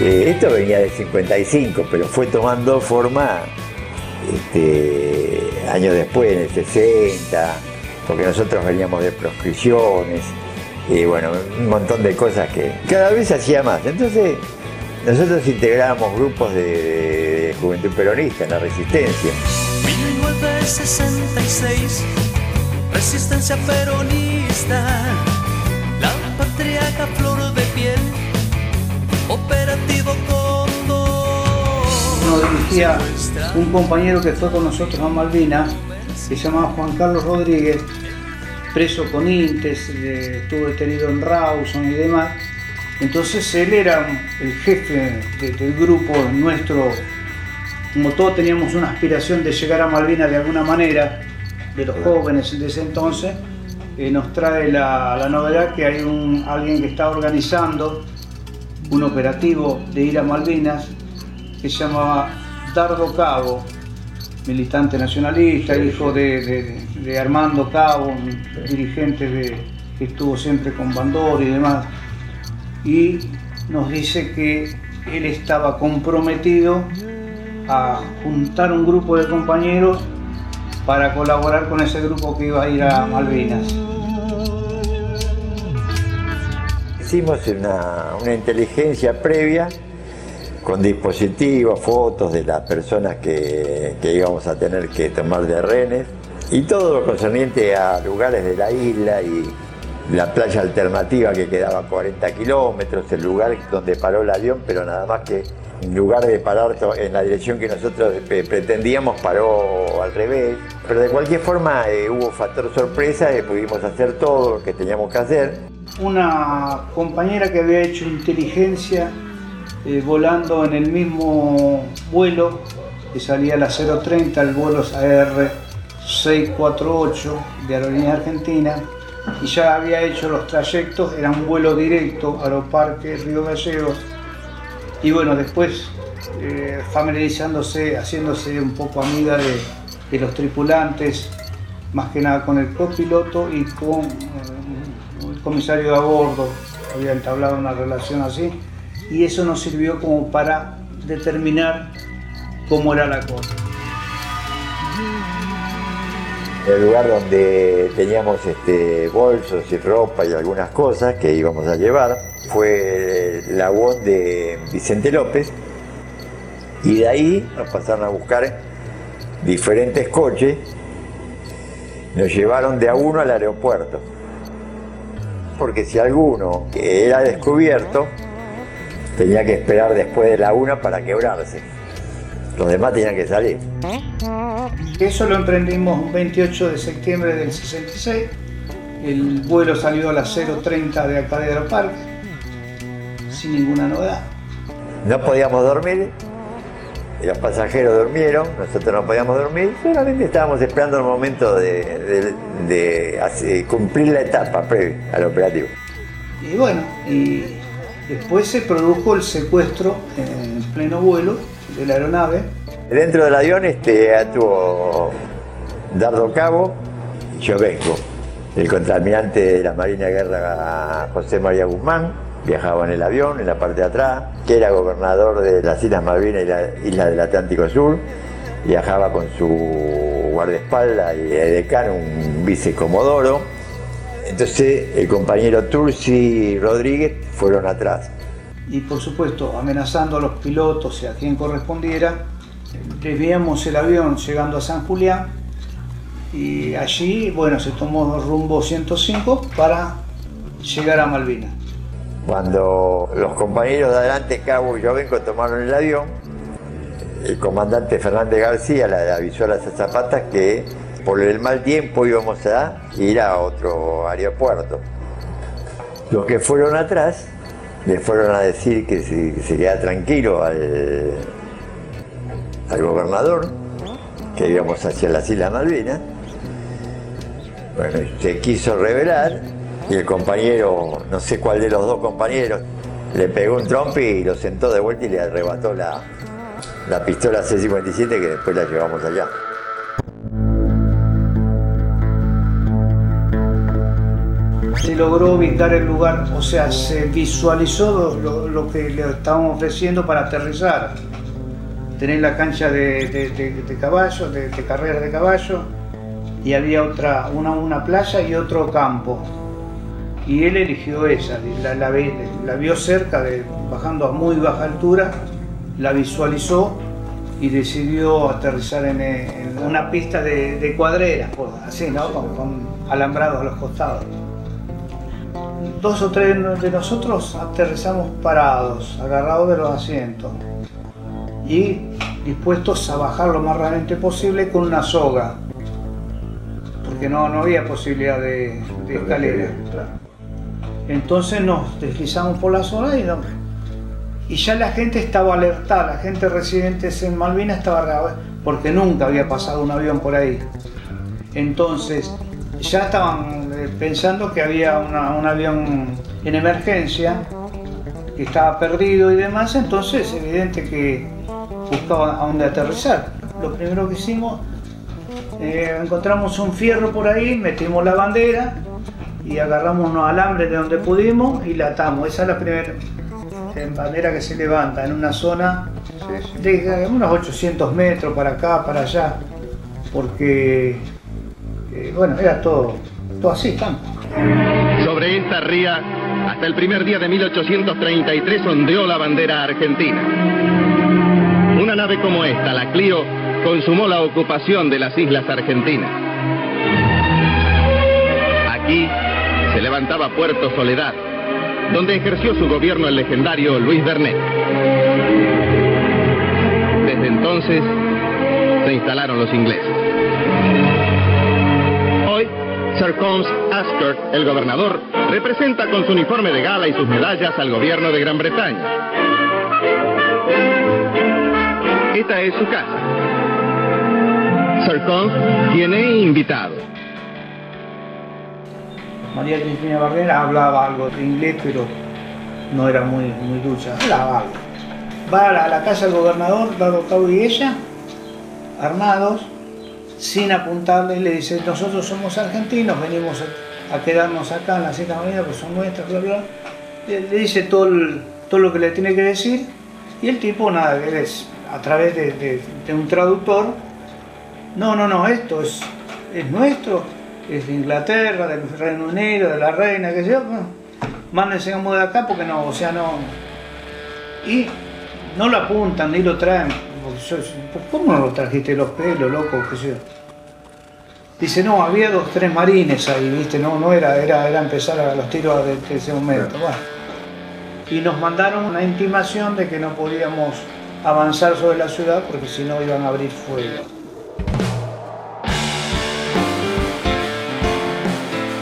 Eh, esto venía del 55, pero fue tomando forma este, años después, en el 60, porque nosotros veníamos de proscripciones y bueno, un montón de cosas que cada vez hacía más. Entonces, nosotros integrábamos grupos de, juventud peronista en la resistencia. 1966, resistencia peronista, la patriarca flor de Un compañero que fue con nosotros a Malvinas, que se llamaba Juan Carlos Rodríguez, preso con Intes, estuvo detenido en Rawson y demás. Entonces él era el jefe del grupo nuestro, como todos teníamos una aspiración de llegar a Malvinas de alguna manera, de los jóvenes de ese entonces, eh, nos trae la, novedad que hay un, alguien que está organizando un operativo de ir a Malvinas que se llamaba Dardo Cabo, militante nacionalista, hijo de, Armando Cabo, un dirigente que estuvo siempre con Bandor y demás, y nos dice que él estaba comprometido a juntar un grupo de compañeros para colaborar con ese grupo que iba a ir a Malvinas. Hicimos una, una inteligencia previa con dispositivos, fotos de las personas que, íbamos a tener que tomar de rehenes y todo lo concerniente a lugares de la isla y la playa alternativa que quedaba a 40 kilómetros, el lugar donde paró el avión, pero nada más que en lugar de parar en la dirección que nosotros pretendíamos, paró al revés. Pero de cualquier forma eh, hubo factor sorpresa y pudimos hacer todo lo que teníamos que hacer. Una compañera que había hecho inteligencia eh, volando en el mismo vuelo que salía a las 0.30, el vuelo AR 648 de Aerolínea Argentina, y ya había hecho los trayectos, era un vuelo directo, Aeroparque Río Gallegos, y bueno, después eh, familiarizándose, haciéndose un poco amiga de, los tripulantes, más que nada con el copiloto y con eh, el comisario de a bordo, había entablado una relación así, y eso nos sirvió como para determinar cómo era la cosa. El lugar donde teníamos este, bolsos y ropa y algunas cosas que íbamos a llevar fue la voz de Vicente López y de ahí nos pasaron a buscar diferentes coches, nos llevaron de a uno al aeropuerto, porque si alguno era descubierto, tenía que esperar después de la una para quebrarse. Los demás tenían que salir. Eso lo emprendimos el 28 de septiembre del 66. El vuelo salió a las 0.30 de acá de Aeroparque, sin ninguna novedad. No podíamos dormir, los pasajeros durmieron, nosotros no podíamos dormir, solamente estábamos esperando el momento de, cumplir la etapa previa al operativo. Y bueno, y Después se produjo el secuestro en pleno vuelo de la aeronave. Dentro del avión este, actuó Dardo Cabo y yo vengo, el contraalmirante de la Marina de Guerra José María Guzmán, viajaba en el avión, en la parte de atrás, que era gobernador de las Islas Malvinas y la isla del Atlántico Sur, viajaba con su guardaespaldas y decano, un vicecomodoro, entonces el compañero Tursi Rodríguez fueron atrás. Y por supuesto, amenazando a los pilotos y a quien correspondiera, desviamos el avión llegando a San Julián y allí, bueno, se tomó rumbo 105 para llegar a Malvinas. Cuando los compañeros de adelante, Cabo y vengo tomaron el avión, el comandante Fernández García le avisó a las zapatas que por el mal tiempo íbamos a ir a otro aeropuerto. Los que fueron atrás le fueron a decir que se, queda tranquilo al, al gobernador, que íbamos hacia las Islas Malvinas. Bueno, se quiso revelar y el compañero, no sé cuál de los dos compañeros, le pegó un trompe y lo sentó de vuelta y le arrebató la, la pistola C-57 que después la llevamos allá. Se logró ubicar el lugar, o sea, se visualizó lo, que le estaban ofreciendo para aterrizar. Tener la cancha de, de, caballo, de, carreras de caballo, y había otra, una, playa y otro campo. Y él eligió esa, la, vio cerca, de, bajando a muy baja altura, la visualizó y decidió aterrizar en, una pista de, cuadreras, así, ¿no? con alambrados a los costados dos o tres de nosotros aterrizamos parados, agarrados de los asientos y dispuestos a bajar lo más rápidamente posible con una soga, porque no, no había posibilidad de, escalera. Entonces nos deslizamos por la zona y, y ya la gente estaba alertada, la gente residente en Malvinas estaba porque nunca había pasado un avión por ahí. Entonces ya estaban pensando que había un avión en emergencia, que estaba perdido y demás, entonces es evidente que buscaban a dónde aterrizar. Lo primero que hicimos, eh, encontramos un fierro por ahí, metimos la bandera y agarramos unos alambres de donde pudimos y la atamos. Esa es la primera bandera que se levanta en una zona de unos 800 metros para acá, para allá, porque eh, bueno, era todo así. Sobre esta ría, hasta el primer día de 1833 ondeó la bandera argentina. Una nave como esta, la Clio, consumó la ocupación de las islas argentinas. Aquí se levantaba Puerto Soledad, donde ejerció su gobierno el legendario Luis Bernet. Desde entonces se instalaron los ingleses. Sir Combs Asker, el gobernador, representa con su uniforme de gala y sus medallas al gobierno de Gran Bretaña. Esta es su casa. Sir Combs tiene invitado. María Cristina Barrera hablaba algo de inglés, pero no era muy, muy ducha. Hablaba algo. Va a la, casa del gobernador, Dado Cabo y ella, armados, sin apuntarle, le dice, nosotros somos argentinos, venimos a, quedarnos acá en la Sierra Avenida, pues son nuestras, bla, bla. Le, dice todo, todo lo que le tiene que decir y el tipo, nada, es a través de, un traductor, no, no, no, esto es, es nuestro, es de Inglaterra, del Reino Unido, de la reina, que yo, mándense de acá porque no, o sea, no. Y no lo apuntan ni lo traen ¿Cómo no lo trajiste los pelos, loco? ¿Qué Dice, no, había dos, tres marines ahí, ¿viste? No, no era, era, era empezar a los tiros de, ese momento. Y nos mandaron una intimación de que no podíamos avanzar sobre la ciudad porque si no iban a abrir fuego.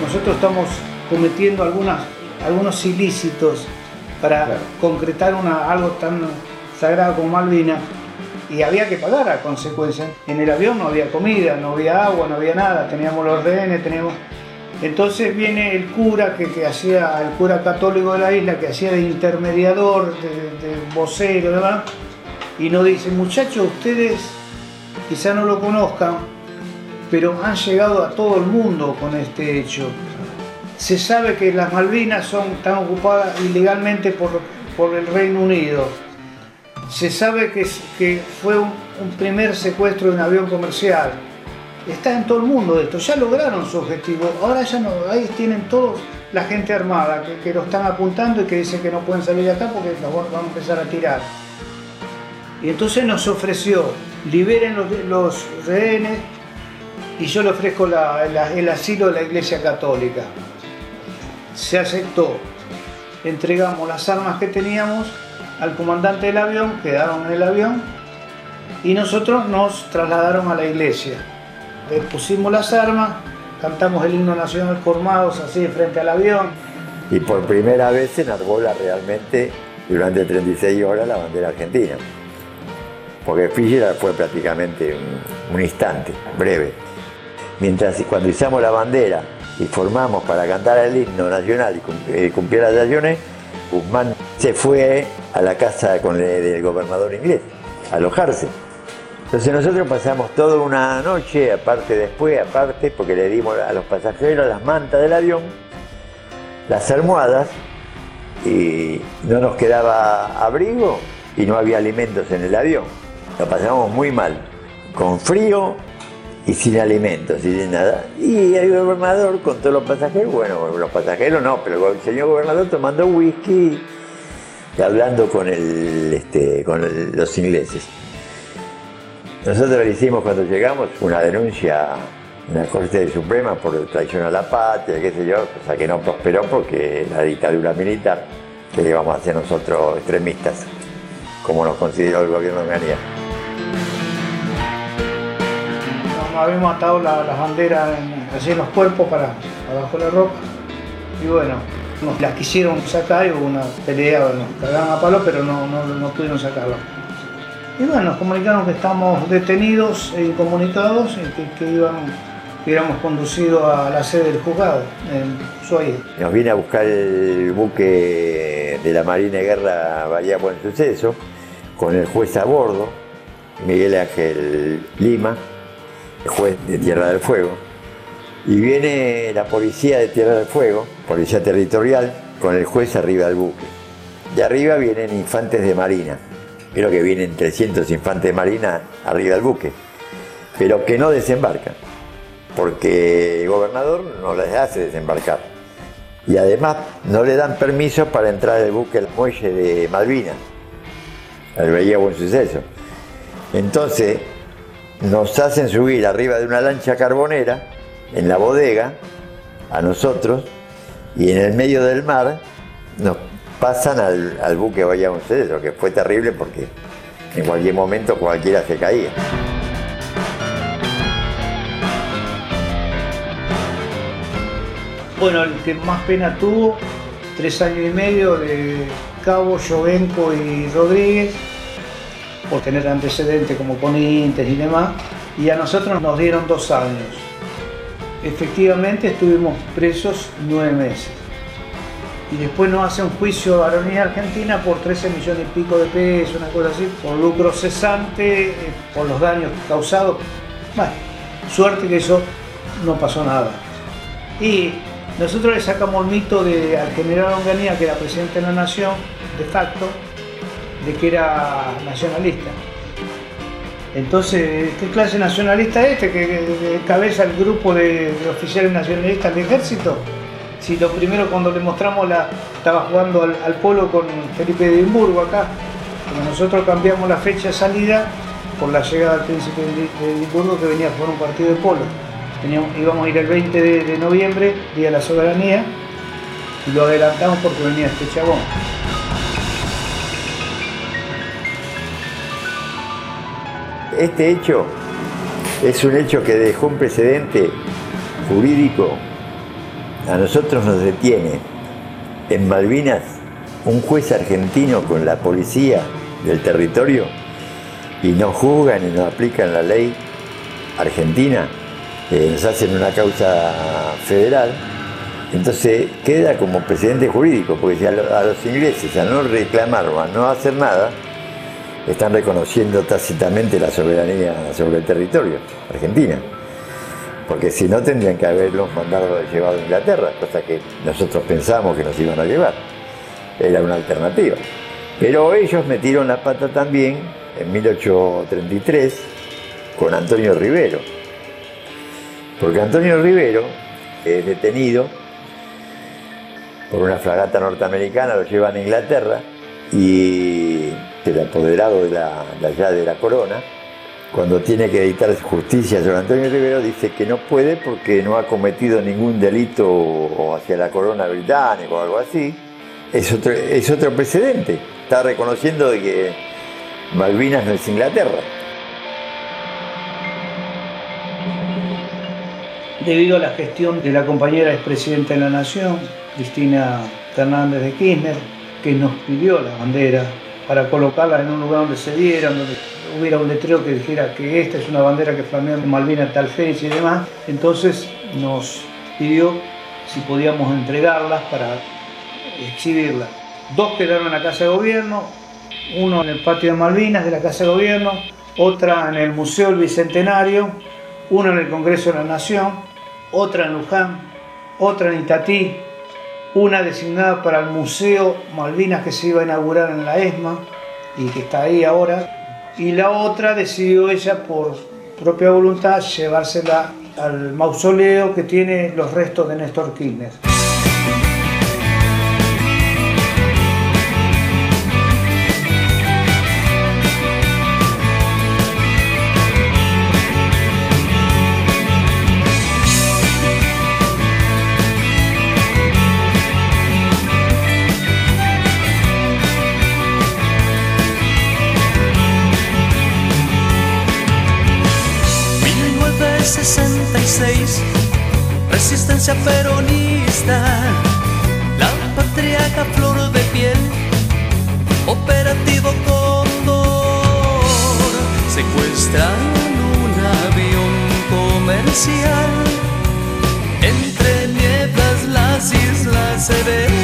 Nosotros estamos cometiendo algunas, algunos ilícitos para concretar una, algo tan sagrado como Malvinas y había que pagar a consecuencia. En el avión no había comida, no había agua, no había nada, teníamos los rehenes, teníamos... Entonces viene el cura que, hacía, el cura católico de la isla, que hacía de intermediador, de, vocero, y nos dice, muchachos, ustedes quizá no lo conozcan, pero han llegado a todo el mundo con este hecho. Se sabe que las Malvinas son, están ocupadas ilegalmente por, por el Reino Unido se sabe que, que fue un, primer secuestro de un avión comercial. Está en todo el mundo esto, ya lograron su objetivo. Ahora ya no, ahí tienen todos la gente armada que, lo están apuntando y que dicen que no pueden salir de acá porque los van a empezar a tirar. Y entonces nos ofreció, liberen los, los rehenes y yo le ofrezco el asilo de la Iglesia Católica. Se aceptó. Entregamos las armas que teníamos al comandante del avión, quedaron en el avión y nosotros nos trasladaron a la iglesia. Le pusimos las armas, cantamos el himno nacional formados así frente al avión. Y por primera vez se enarbola realmente durante 36 horas la bandera argentina. Porque Fischer fue prácticamente un, instante, breve. Mientras cuando hicimos la bandera y formamos para cantar el himno nacional y eh, cumplir las acciones, Guzmán se fue a la casa con el, del gobernador inglés, alojarse. Entonces nosotros pasamos toda una noche, aparte después, aparte, porque le dimos a los pasajeros las mantas del avión las almohadas y no nos quedaba abrigo y no había alimentos en el avión. Lo pasamos muy mal, con frío y sin alimentos y sin nada. Y el gobernador con todos los pasajeros, bueno, los pasajeros no, pero el señor gobernador tomando whisky hablando con, el, este, con los ingleses. Nosotros le hicimos cuando llegamos una denuncia en la Corte Suprema por traición a la patria, qué sé yo, cosa que no prosperó porque la dictadura militar, que íbamos a ser nosotros extremistas, como nos consideró el gobierno de Ganía. Nos habíamos atado las banderas así en los cuerpos para abajo la ropa y bueno, nos las quisieron sacar y hubo una pelea, nos cagaron a palo, pero no, no, no pudieron sacarla. Y bueno, nos comunicaron que estamos detenidos e incomunicados y que, que iban que íbamos conducidos a la sede del juzgado en Ushuaia. Nos viene a buscar el buque de la Marina de Guerra Bahía Buen Suceso, con el juez a bordo, Miguel Ángel Lima, el juez de Tierra del Fuego. Y viene la policía de Tierra del Fuego, policía territorial, con el juez arriba del buque. De arriba vienen infantes de marina. Creo que vienen 300 infantes de marina arriba del buque, pero que no desembarcan, porque el gobernador no les hace desembarcar. Y además no le dan permiso para entrar al buque al muelle de Malvinas, al Bahía Buen Suceso. Entonces nos hacen subir arriba de una lancha carbonera en la bodega a nosotros y en el medio del mar nos pasan al, buque Bahía Suceso, que fue terrible porque en cualquier momento cualquiera se caía. Bueno, el que más pena tuvo, tres años y medio de Cabo, Llovenco y Rodríguez, por tener antecedentes como ponentes y demás, y a nosotros nos dieron dos años. Efectivamente estuvimos presos nueve meses y después nos hace un juicio a la Unidad Argentina por 13 millones y pico de pesos, una cosa así, por lucro cesante, eh, por los daños causados. Bueno, suerte que eso no pasó nada. Y nosotros le sacamos el mito de, al general Onganía, que era presidente de la nación, de facto, de que era nacionalista. Entonces, ¿qué clase nacionalista es este que encabeza el grupo de, de oficiales nacionalistas del ejército? si lo primero cuando le mostramos la. estaba jugando al, polo con Felipe de Edimburgo acá. Cuando nosotros cambiamos la fecha de salida por la llegada del príncipe de Edimburgo que venía a jugar un partido de polo. íbamos a ir el 20 de, noviembre, Día de la Soberanía, y lo adelantamos porque venía este chabón. Este hecho es un hecho que dejó un precedente jurídico. A nosotros nos detiene en Malvinas un juez argentino con la policía del territorio y nos juzgan y nos aplican la ley argentina, eh, nos hacen una causa federal, entonces queda como precedente jurídico, porque si a, los ingleses al no reclamar o a no hacer nada, están reconociendo tácitamente la soberanía sobre el territorio argentina porque si no tendrían que haberlos mandado llevado a Inglaterra, cosa que nosotros pensamos que nos iban a llevar. Era una alternativa. Pero ellos metieron la pata también en 1833 con Antonio Rivero. Porque Antonio Rivero es detenido por una fragata norteamericana, lo llevan a Inglaterra y el apoderado de, la, de allá de la corona cuando tiene que dictar justicia sobre Antonio Rivero, dice que no puede porque no ha cometido ningún delito hacia la corona británica o algo así. Es otro, es otro precedente. Está reconociendo que Malvinas no es Inglaterra. Debido a la gestión de la compañera expresidenta de la Nación, Cristina Fernández de Kirchner, que nos pidió la bandera para colocarla en un lugar donde se viera, donde hubiera un letrero que dijera que esta es una bandera que flamea en Malvinas tal fecha y demás, entonces nos pidió si podíamos entregarlas para exhibirlas. Dos quedaron en la Casa de Gobierno, uno en el patio de Malvinas de la Casa de Gobierno, otra en el Museo del Bicentenario, una en el Congreso de la Nación, otra en Luján, otra en Itatí, una designada para el Museo Malvinas que se iba a inaugurar en la ESMA y que está ahí ahora, y la otra decidió ella por propia voluntad llevársela al mausoleo que tiene los restos de Néstor Kirchner. Resistencia peronista, la patriarca flor de piel, operativo Condor, secuestran un avión comercial, entre nieblas las islas se ven.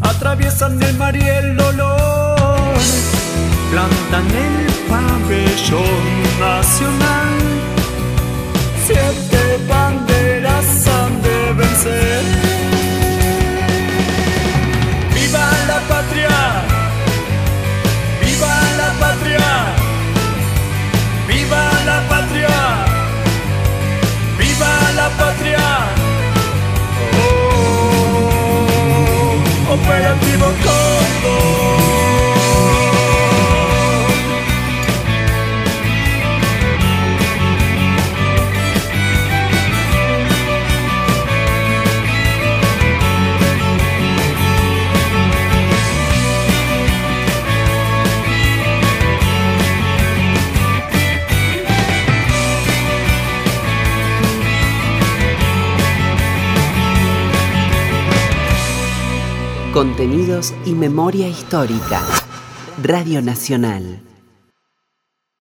Atraviesan el mar y el dolor, plantan el pabellón nacional, siete banderas han de vencer. Y memoria histórica. Radio Nacional.